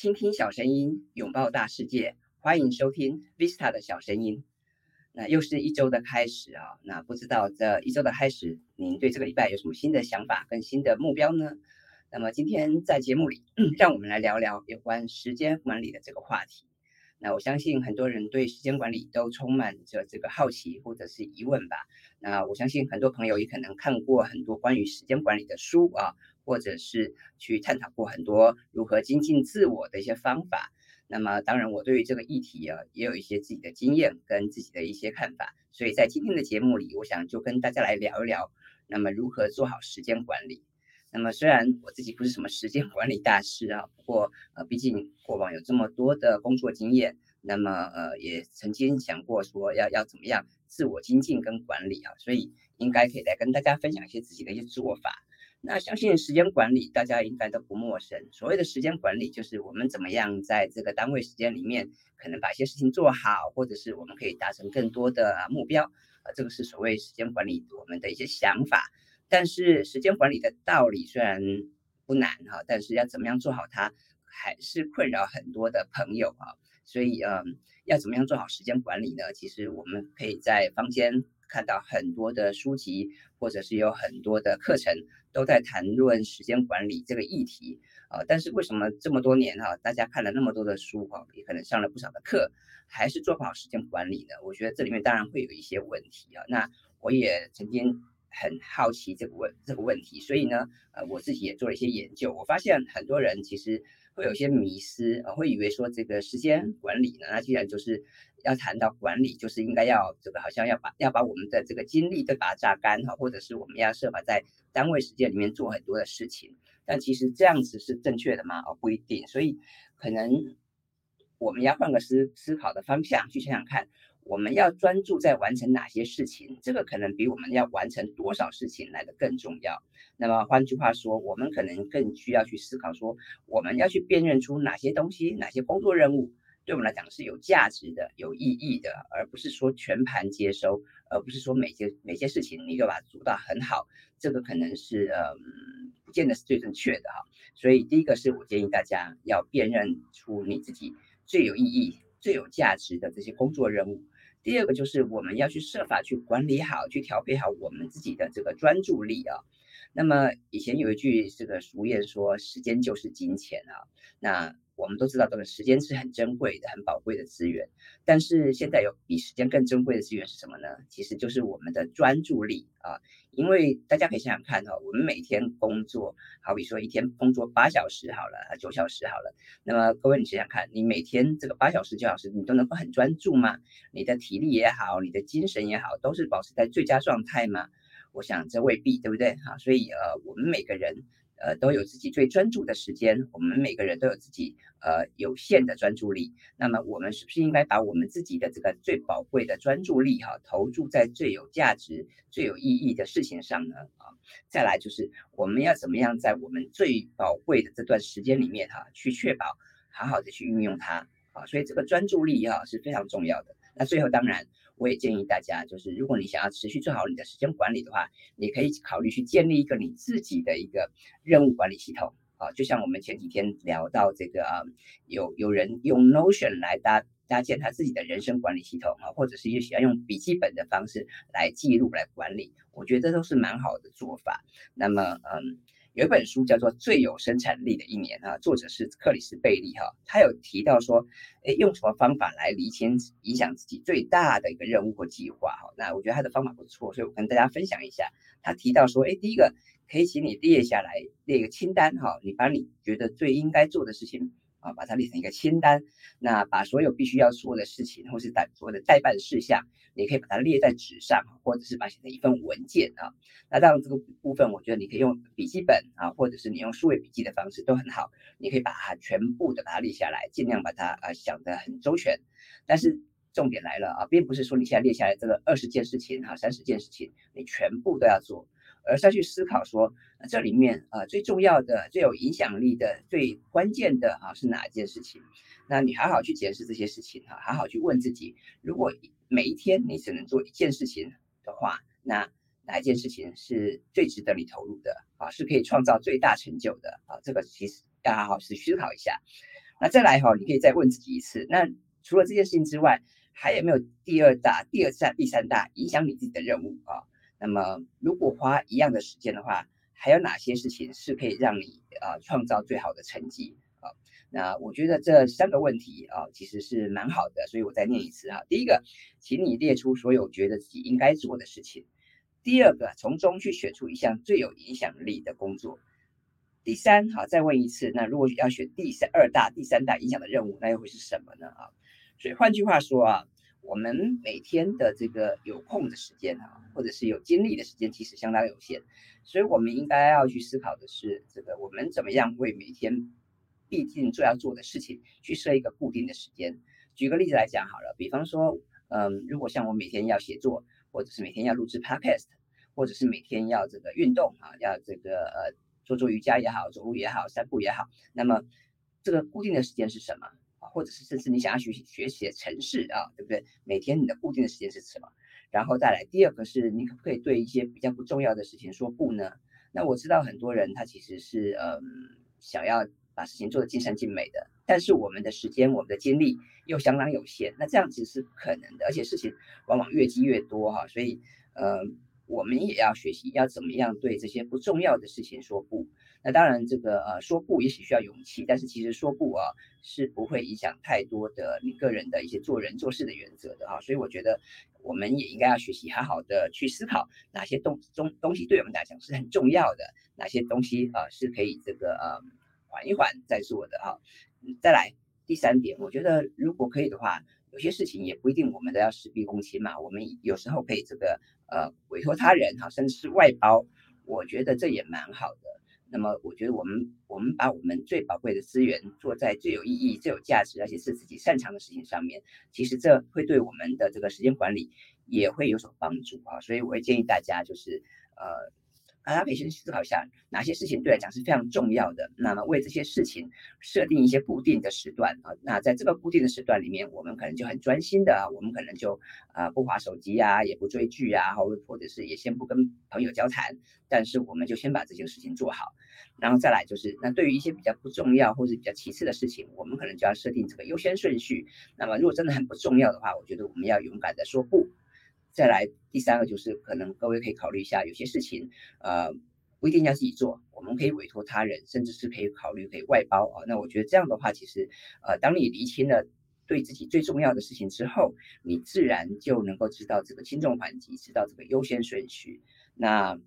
倾听小声音，拥抱大世界，欢迎收听 Vista 的小声音。那又是一周的开始啊，那不知道这一周的开始，您对这个礼拜有什么新的想法跟新的目标呢？那么今天在节目里，让我们来聊聊有关时间管理的这个话题。那我相信很多人对时间管理都充满着这个好奇或者是疑问吧。那我相信很多朋友也可能看过很多关于时间管理的书啊，或者是去探讨过很多如何精进自我的一些方法。那么当然，我对于这个议题啊，也有一些自己的经验跟自己的一些看法。所以在今天的节目里，我想就跟大家来聊一聊，那么如何做好时间管理。那么虽然我自己不是什么时间管理大师啊，不过呃，毕竟过往有这么多的工作经验，那么呃，也曾经想过说要要怎么样自我精进跟管理啊，所以应该可以来跟大家分享一些自己的一些做法。那相信时间管理大家应该都不陌生，所谓的时间管理就是我们怎么样在这个单位时间里面，可能把一些事情做好，或者是我们可以达成更多的目标，呃，这个是所谓时间管理我们的一些想法。但是时间管理的道理虽然不难哈，但是要怎么样做好它，还是困扰很多的朋友啊。所以嗯，要怎么样做好时间管理呢？其实我们可以在坊间看到很多的书籍，或者是有很多的课程都在谈论时间管理这个议题啊。但是为什么这么多年哈，大家看了那么多的书哈，也可能上了不少的课，还是做不好时间管理呢？我觉得这里面当然会有一些问题啊。那我也曾经。很好奇这个问这个问题，所以呢，呃，我自己也做了一些研究。我发现很多人其实会有些迷失，呃，会以为说这个时间管理呢，那既然就是要谈到管理，就是应该要这个好像要把要把我们的这个精力都把它榨干哈，或者是我们要设法在单位时间里面做很多的事情。但其实这样子是正确的吗？哦，不一定。所以可能我们要换个思思考的方向去想想看。我们要专注在完成哪些事情，这个可能比我们要完成多少事情来的更重要。那么换句话说，我们可能更需要去思考说，我们要去辨认出哪些东西、哪些工作任务对我们来讲是有价值的、有意义的，而不是说全盘接收，而不是说每件每件事情你都把它做到很好。这个可能是呃，不见得是最正确的哈。所以第一个是我建议大家要辨认出你自己最有意义、最有价值的这些工作任务。第二个就是我们要去设法去管理好，去调配好我们自己的这个专注力啊。那么以前有一句这个俗谚说，时间就是金钱啊。那我们都知道，这个时间是很珍贵的、很宝贵的资源。但是现在有比时间更珍贵的资源是什么呢？其实就是我们的专注力啊。因为大家可以想想看哈，我们每天工作，好比说一天工作八小时好了，九小时好了。那么各位你想想看，你每天这个八小时、九小时，你都能够很专注吗？你的体力也好，你的精神也好，都是保持在最佳状态吗？我想这未必，对不对？哈，所以呃，我们每个人。呃，都有自己最专注的时间。我们每个人都有自己呃有限的专注力。那么，我们是不是应该把我们自己的这个最宝贵的专注力哈，投注在最有价值、最有意义的事情上呢？啊，再来就是我们要怎么样在我们最宝贵的这段时间里面哈，去确保好好的去运用它啊。所以这个专注力哈是非常重要的。那最后当然。我也建议大家，就是如果你想要持续做好你的时间管理的话，你可以考虑去建立一个你自己的一个任务管理系统啊。就像我们前几天聊到这个啊，有有人用 Notion 来搭搭建他自己的人生管理系统啊，或者是也喜欢用笔记本的方式来记录来管理，我觉得这都是蛮好的做法。那么，嗯。有一本书叫做《最有生产力的一年》啊，作者是克里斯贝利哈，他有提到说，哎，用什么方法来厘清影响自己最大的一个任务或计划哈？那我觉得他的方法不错，所以我跟大家分享一下。他提到说，哎，第一个可以请你列下来列一个清单哈，你把你觉得最应该做的事情。啊，把它列成一个清单，那把所有必须要做的事情，或是代所有的代办事项，你可以把它列在纸上，或者是把它写成一份文件啊。那当然这个部分，我觉得你可以用笔记本啊，或者是你用数位笔记的方式都很好。你可以把它全部的把它列下来，尽量把它啊想得很周全。但是重点来了啊，并不是说你现在列下来这个二十件事情哈，三十件事情，你全部都要做。而是要去思考说，这里面啊最重要的、最有影响力的、最关键的啊是哪一件事情？那你好好去检视这些事情啊，好好去问自己，如果每一天你只能做一件事情的话，那哪一件事情是最值得你投入的啊？是可以创造最大成就的啊？这个其实要好好去思考一下。那再来哈，你可以再问自己一次，那除了这件事情之外，还有没有第二大、第二大、第三大影响你自己的任务啊？那么如果花一样的时间的话，还有哪些事情是可以让你啊创造最好的成绩啊？那我觉得这三个问题啊，其实是蛮好的，所以我再念一次哈。第一个，请你列出所有觉得自己应该做的事情。第二个，从中去选出一项最有影响力的工作。第三，好，再问一次，那如果要选第三二大、第三大影响的任务，那又会是什么呢？啊，所以换句话说啊，我们每天的这个有空的时间啊，或者是有精力的时间，其实相当有限，所以我们应该要去思考的是，这个我们怎么样为每天必定做要做的事情去设一个固定的时间。举个例子来讲好了，比方说，嗯，如果像我每天要写作，或者是每天要录制 podcast，或者是每天要这个运动啊，要这个呃。做做瑜伽也好，走路也好，散步也好，那么这个固定的时间是什么？或者是甚至你想要学习学习的城市啊，对不对？每天你的固定的时间是什么？然后再来第二个是你可不可以对一些比较不重要的事情说不呢？那我知道很多人他其实是嗯想要把事情做得尽善尽美的，但是我们的时间、我们的精力又相当有限，那这样子是不可能的，而且事情往往越积越多哈，所以嗯。我们也要学习要怎么样对这些不重要的事情说不。那当然，这个呃说不也许需要勇气，但是其实说不啊是不会影响太多的你个人的一些做人做事的原则的哈。所以我觉得我们也应该要学习好好的去思考哪些东东东西对我们来讲是很重要的，哪些东西啊是可以这个呃缓一缓再做的哈。再来第三点，我觉得如果可以的话。有些事情也不一定我们都要事必躬亲嘛，我们有时候可以这个呃委托他人哈，甚至是外包，我觉得这也蛮好的。那么我觉得我们我们把我们最宝贵的资源做在最有意义、最有价值，而且是自己擅长的事情上面，其实这会对我们的这个时间管理也会有所帮助啊。所以我会建议大家就是呃。大家可以先思考一下，哪些事情对来讲是非常重要的。那么为这些事情设定一些固定的时段啊。那在这个固定的时段里面，我们可能就很专心的，我们可能就啊不划手机啊，也不追剧啊，或或者是也先不跟朋友交谈。但是我们就先把这件事情做好，然后再来就是，那对于一些比较不重要或者比较其次的事情，我们可能就要设定这个优先顺序。那么如果真的很不重要的话，我觉得我们要勇敢的说不。再来第三个就是，可能各位可以考虑一下，有些事情，呃，不一定要自己做，我们可以委托他人，甚至是可以考虑可以外包啊。那我觉得这样的话，其实，呃，当你厘清了对自己最重要的事情之后，你自然就能够知道这个轻重缓急，知道这个优先顺序。那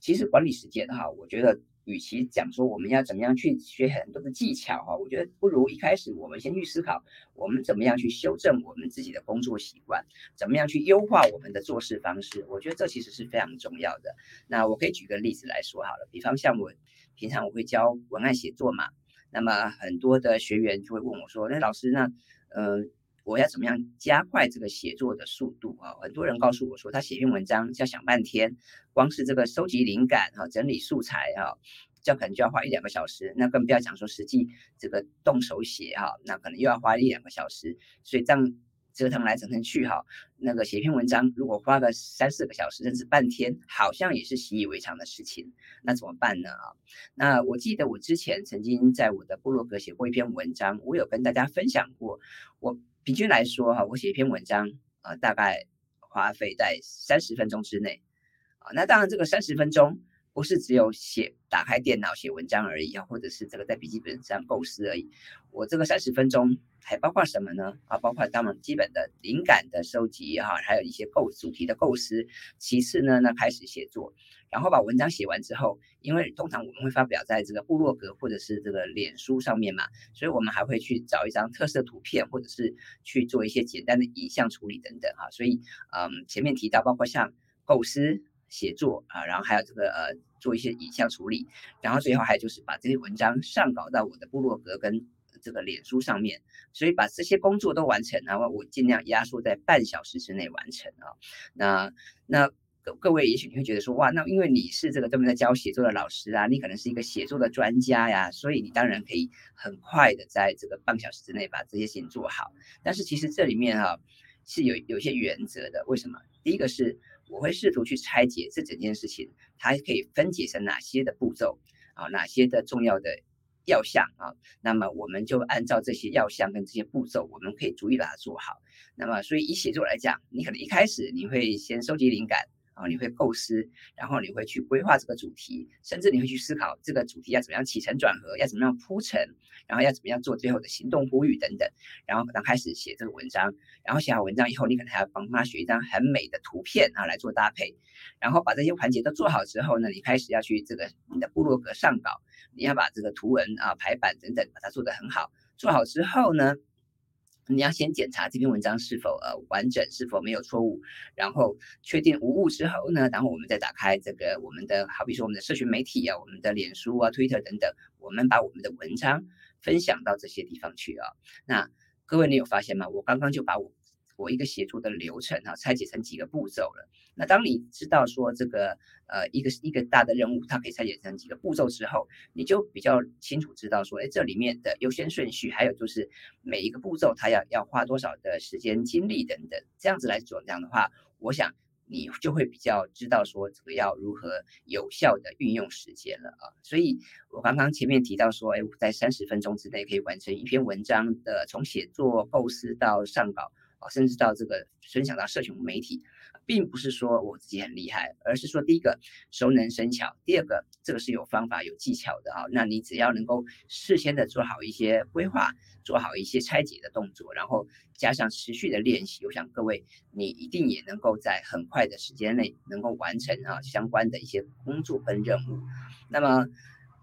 其实管理时间哈，我觉得。与其讲说我们要怎么样去学很多的技巧哈，我觉得不如一开始我们先去思考，我们怎么样去修正我们自己的工作习惯，怎么样去优化我们的做事方式。我觉得这其实是非常重要的。那我可以举个例子来说好了，比方像我平常我会教文案写作嘛，那么很多的学员就会问我说，那老师那呃。我要怎么样加快这个写作的速度啊？很多人告诉我说，他写篇文章要想半天，光是这个收集灵感哈、整理素材哈，这可能就要花一两个小时。那更不要讲说实际这个动手写哈，那可能又要花一两个小时。所以这样折腾来折腾去哈，那个写篇文章如果花个三四个小时甚至半天，好像也是习以为常的事情。那怎么办呢啊？那我记得我之前曾经在我的部落格写过一篇文章，我有跟大家分享过我。平均来说，哈，我写一篇文章，呃，大概花费在三十分钟之内，啊，那当然这个三十分钟不是只有写打开电脑写文章而已啊，或者是这个在笔记本上构思而已。我这个三十分钟还包括什么呢？啊，包括当然基本的灵感的收集哈，还有一些构主题的构思。其次呢，那开始写作。然后把文章写完之后，因为通常我们会发表在这个部落格或者是这个脸书上面嘛，所以我们还会去找一张特色图片，或者是去做一些简单的影像处理等等哈。所以，嗯，前面提到包括像构思、写作啊，然后还有这个呃做一些影像处理，然后最后还有就是把这些文章上稿到我的部落格跟这个脸书上面。所以把这些工作都完成，然后我尽量压缩在半小时之内完成啊。那那。各各位，也许你会觉得说，哇，那因为你是这个专门在教写作的老师啊，你可能是一个写作的专家呀，所以你当然可以很快的在这个半小时之内把这些事情做好。但是其实这里面哈是有有些原则的。为什么？第一个是我会试图去拆解这整件事情，它可以分解成哪些的步骤啊，哪些的重要的要项啊，那么我们就按照这些要项跟这些步骤，我们可以逐一把它做好。那么，所以以写作来讲，你可能一开始你会先收集灵感。啊，你会构思，然后你会去规划这个主题，甚至你会去思考这个主题要怎么样起承转合，要怎么样铺陈，然后要怎么样做最后的行动呼吁等等。然后刚开始写这个文章，然后写好文章以后，你可能还要帮他选一张很美的图片啊来做搭配。然后把这些环节都做好之后呢，你开始要去这个你的部落格上稿，你要把这个图文啊排版等等把它做得很好。做好之后呢？你要先检查这篇文章是否呃完整，是否没有错误，然后确定无误之后呢，然后我们再打开这个我们的好比说我们的社群媒体啊，我们的脸书啊、Twitter 等等，我们把我们的文章分享到这些地方去啊。那各位你有发现吗？我刚刚就把我。我一个写作的流程哈，拆解成几个步骤了。那当你知道说这个呃一个一个大的任务，它可以拆解成几个步骤之后，你就比较清楚知道说，哎，这里面的优先顺序，还有就是每一个步骤它要要花多少的时间精力等等，这样子来做，这样的话，我想你就会比较知道说这个要如何有效的运用时间了啊。所以我刚刚前面提到说，哎，在三十分钟之内可以完成一篇文章的从写作构思到上稿。甚至到这个分享到社群媒体，并不是说我自己很厉害，而是说第一个熟能生巧，第二个这个是有方法有技巧的啊。那你只要能够事先的做好一些规划，做好一些拆解的动作，然后加上持续的练习，我想各位你一定也能够在很快的时间内能够完成啊相关的一些工作跟任务。那么。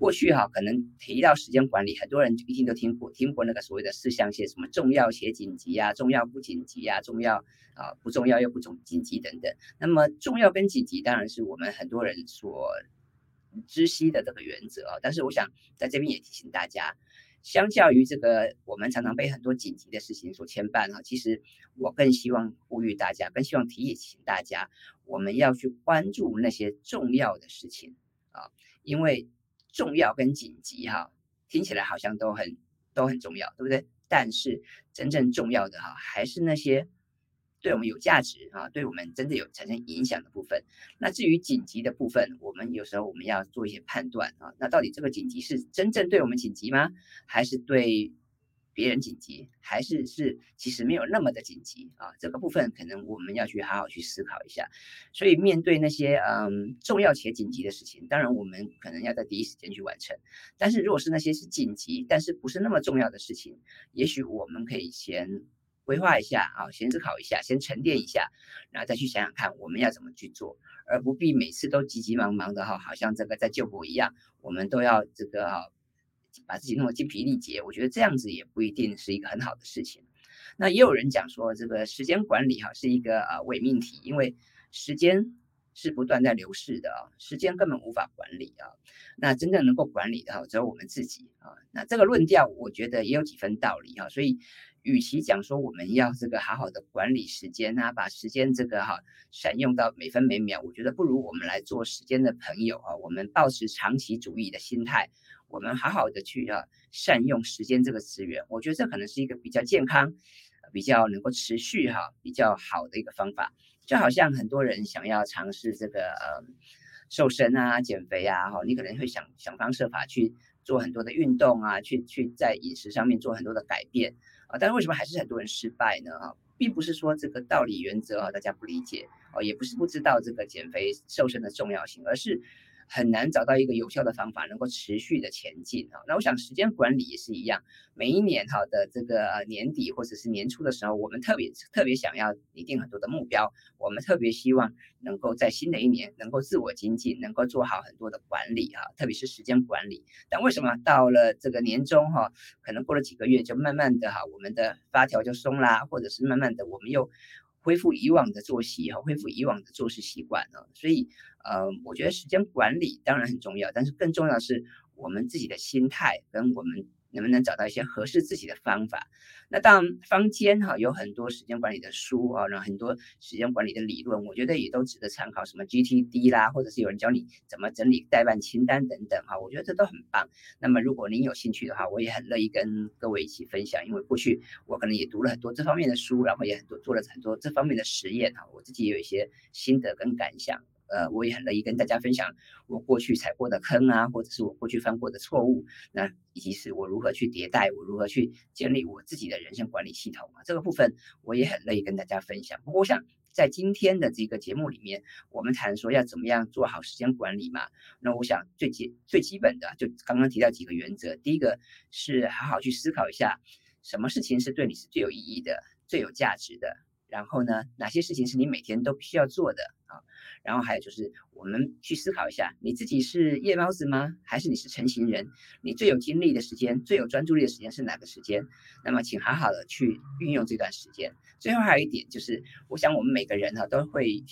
过去哈，可能提到时间管理，很多人一定都听过，听过那个所谓的四象限，什么重要且紧急呀，重要不紧急呀，重要啊不重要又不重紧急等等。那么重要跟紧急当然是我们很多人所知悉的这个原则啊。但是我想在这边也提醒大家，相较于这个我们常常被很多紧急的事情所牵绊哈，其实我更希望呼吁大家，更希望提醒大家，我们要去关注那些重要的事情啊，因为。重要跟紧急哈，听起来好像都很都很重要，对不对？但是真正重要的哈，还是那些对我们有价值啊，对我们真的有产生影响的部分。那至于紧急的部分，我们有时候我们要做一些判断啊，那到底这个紧急是真正对我们紧急吗？还是对？别人紧急还是是其实没有那么的紧急啊，这个部分可能我们要去好好去思考一下。所以面对那些嗯重要且紧急的事情，当然我们可能要在第一时间去完成。但是如果是那些是紧急但是不是那么重要的事情，也许我们可以先规划一下啊，先思考一下，先沉淀一下，然后再去想想看我们要怎么去做，而不必每次都急急忙忙的哈，好像这个在救火一样，我们都要这个。把自己弄得精疲力竭，我觉得这样子也不一定是一个很好的事情。那也有人讲说，这个时间管理哈是一个啊伪命题，因为时间是不断在流逝的啊，时间根本无法管理啊。那真正能够管理的哈只有我们自己啊。那这个论调我觉得也有几分道理哈。所以，与其讲说我们要这个好好的管理时间啊，把时间这个哈善用到每分每秒，我觉得不如我们来做时间的朋友啊。我们保持长期主义的心态。我们好好的去啊善用时间这个资源，我觉得这可能是一个比较健康、比较能够持续哈比较好的一个方法。就好像很多人想要尝试这个呃瘦身啊、减肥啊，哈，你可能会想想方设法去做很多的运动啊，去去在饮食上面做很多的改变啊，但是为什么还是很多人失败呢？啊，并不是说这个道理原则啊大家不理解哦，也不是不知道这个减肥瘦身的重要性，而是。很难找到一个有效的方法能够持续的前进啊。那我想时间管理也是一样，每一年哈的这个年底或者是年初的时候，我们特别特别想要拟定很多的目标，我们特别希望能够在新的一年能够自我精进，能够做好很多的管理哈，特别是时间管理。但为什么到了这个年终哈，可能过了几个月就慢慢的哈，我们的发条就松啦，或者是慢慢的我们又。恢复以往的作息和，恢复以往的做事习惯呢，所以呃，我觉得时间管理当然很重要，但是更重要的是我们自己的心态跟我们。能不能找到一些合适自己的方法？那当然，坊间哈有很多时间管理的书啊，然后很多时间管理的理论，我觉得也都值得参考。什么 GTD 啦，或者是有人教你怎么整理代办清单等等哈，我觉得这都很棒。那么如果您有兴趣的话，我也很乐意跟各位一起分享，因为过去我可能也读了很多这方面的书，然后也很多做了很多这方面的实验哈，我自己也有一些心得跟感想。呃，我也很乐意跟大家分享我过去踩过的坑啊，或者是我过去犯过的错误，那以及是我如何去迭代，我如何去建立我自己的人生管理系统啊，这个部分我也很乐意跟大家分享。不过我想在今天的这个节目里面，我们谈说要怎么样做好时间管理嘛，那我想最基最基本的就刚刚提到几个原则，第一个是好好去思考一下，什么事情是对你是最有意义的、最有价值的。然后呢，哪些事情是你每天都必须要做的啊？然后还有就是，我们去思考一下，你自己是夜猫子吗？还是你是成型人？你最有精力的时间、最有专注力的时间是哪个时间？那么，请好好的去运用这段时间。最后还有一点就是，我想我们每个人哈都会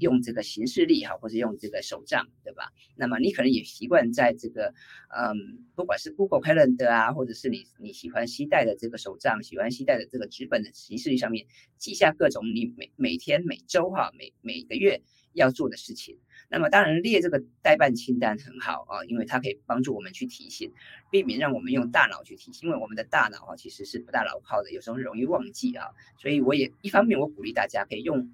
用这个行事力哈，或者用这个手账，对吧？那么你可能也习惯在这个，嗯，不管是 Google Calendar 啊，或者是你你喜欢携带的这个手账，喜欢携带的这个纸本的行事力上面记下各种你每每天、每周哈、每每个月。要做的事情，那么当然列这个代办清单很好啊，因为它可以帮助我们去提醒，避免让我们用大脑去提醒，因为我们的大脑啊其实是不大牢靠的，有时候容易忘记啊。所以我也一方面我鼓励大家可以用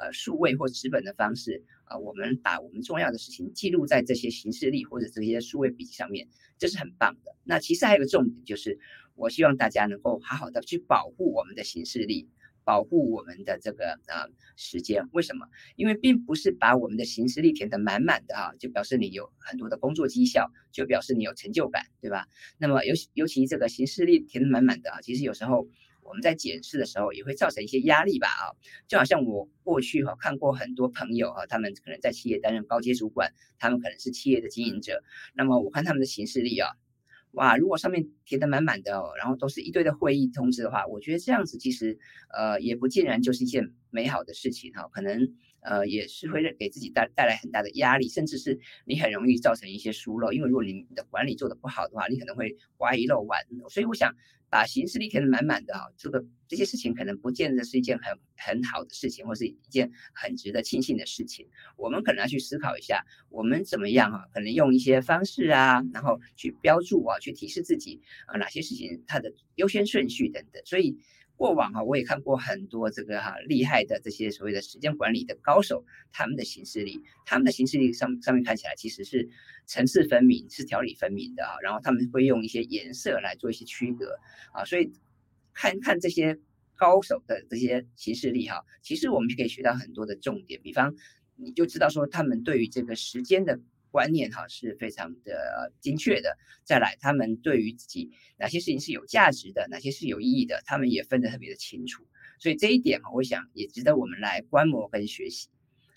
呃数位或纸本的方式啊，我们把我们重要的事情记录在这些形式力或者这些数位笔记上面，这是很棒的。那其实还有个重点就是，我希望大家能够好好的去保护我们的形式力。保护我们的这个啊时间，为什么？因为并不是把我们的行事历填得满满的啊，就表示你有很多的工作绩效，就表示你有成就感，对吧？那么尤尤其这个行事历填得满满的啊，其实有时候我们在检视的时候也会造成一些压力吧啊，就好像我过去哈看过很多朋友哈，他们可能在企业担任高阶主管，他们可能是企业的经营者，那么我看他们的行事历啊。哇，如果上面填的满满的，然后都是一堆的会议通知的话，我觉得这样子其实呃也不尽然就是一件美好的事情哈，可能呃也是会给自己带带来很大的压力，甚至是你很容易造成一些疏漏，因为如果你的管理做得不好的话，你可能会刮一漏完，所以我想。把行事历填的满满的啊，这个这些事情可能不见得是一件很很好的事情，或是一件很值得庆幸的事情。我们可能要去思考一下，我们怎么样啊？可能用一些方式啊，然后去标注啊，去提示自己啊，哪些事情它的优先顺序等等。所以。过往哈，我也看过很多这个哈厉害的这些所谓的时间管理的高手，他们的行事力，他们的行事力上上面看起来其实是层次分明，是条理分明的啊。然后他们会用一些颜色来做一些区隔啊，所以看看这些高手的这些行事力哈，其实我们就可以学到很多的重点。比方，你就知道说他们对于这个时间的。观念哈是非常的精确的。再来，他们对于自己哪些事情是有价值的，哪些是有意义的，他们也分得特别的清楚。所以这一点哈，我想也值得我们来观摩跟学习。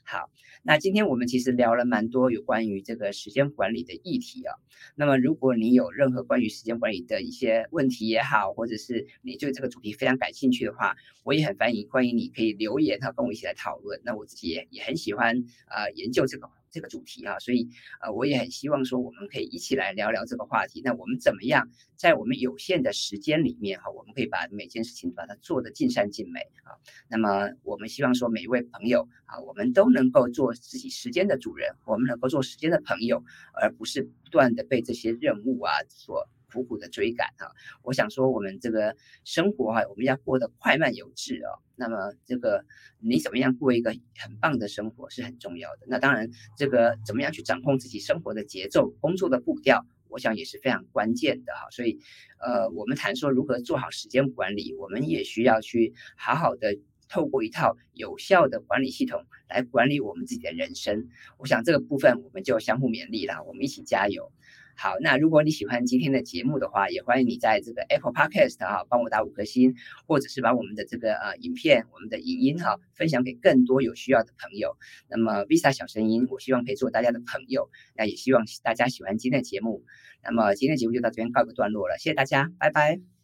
好，那今天我们其实聊了蛮多有关于这个时间管理的议题啊。那么如果你有任何关于时间管理的一些问题也好，或者是你对这个主题非常感兴趣的话，我也很欢迎欢迎你可以留言哈，跟我一起来讨论。那我自己也也很喜欢啊研究这个。这个主题啊，所以呃，我也很希望说，我们可以一起来聊聊这个话题。那我们怎么样在我们有限的时间里面哈，我们可以把每件事情把它做得尽善尽美啊。那么我们希望说，每一位朋友啊，我们都能够做自己时间的主人，我们能够做时间的朋友，而不是不断的被这些任务啊所。苦苦的追赶哈，我想说我们这个生活哈，我们要过得快慢有致哦。那么这个你怎么样过一个很棒的生活是很重要的。那当然，这个怎么样去掌控自己生活的节奏、工作的步调，我想也是非常关键的哈。所以，呃，我们谈说如何做好时间管理，我们也需要去好好的透过一套有效的管理系统来管理我们自己的人生。我想这个部分我们就相互勉励了，我们一起加油。好，那如果你喜欢今天的节目的话，也欢迎你在这个 Apple Podcast 哈帮我打五颗星，或者是把我们的这个呃影片、我们的影音哈分享给更多有需要的朋友。那么 Visa 小声音，我希望可以做大家的朋友，那也希望大家喜欢今天的节目。那么今天的节目就到这边告一个段落了，谢谢大家，拜拜。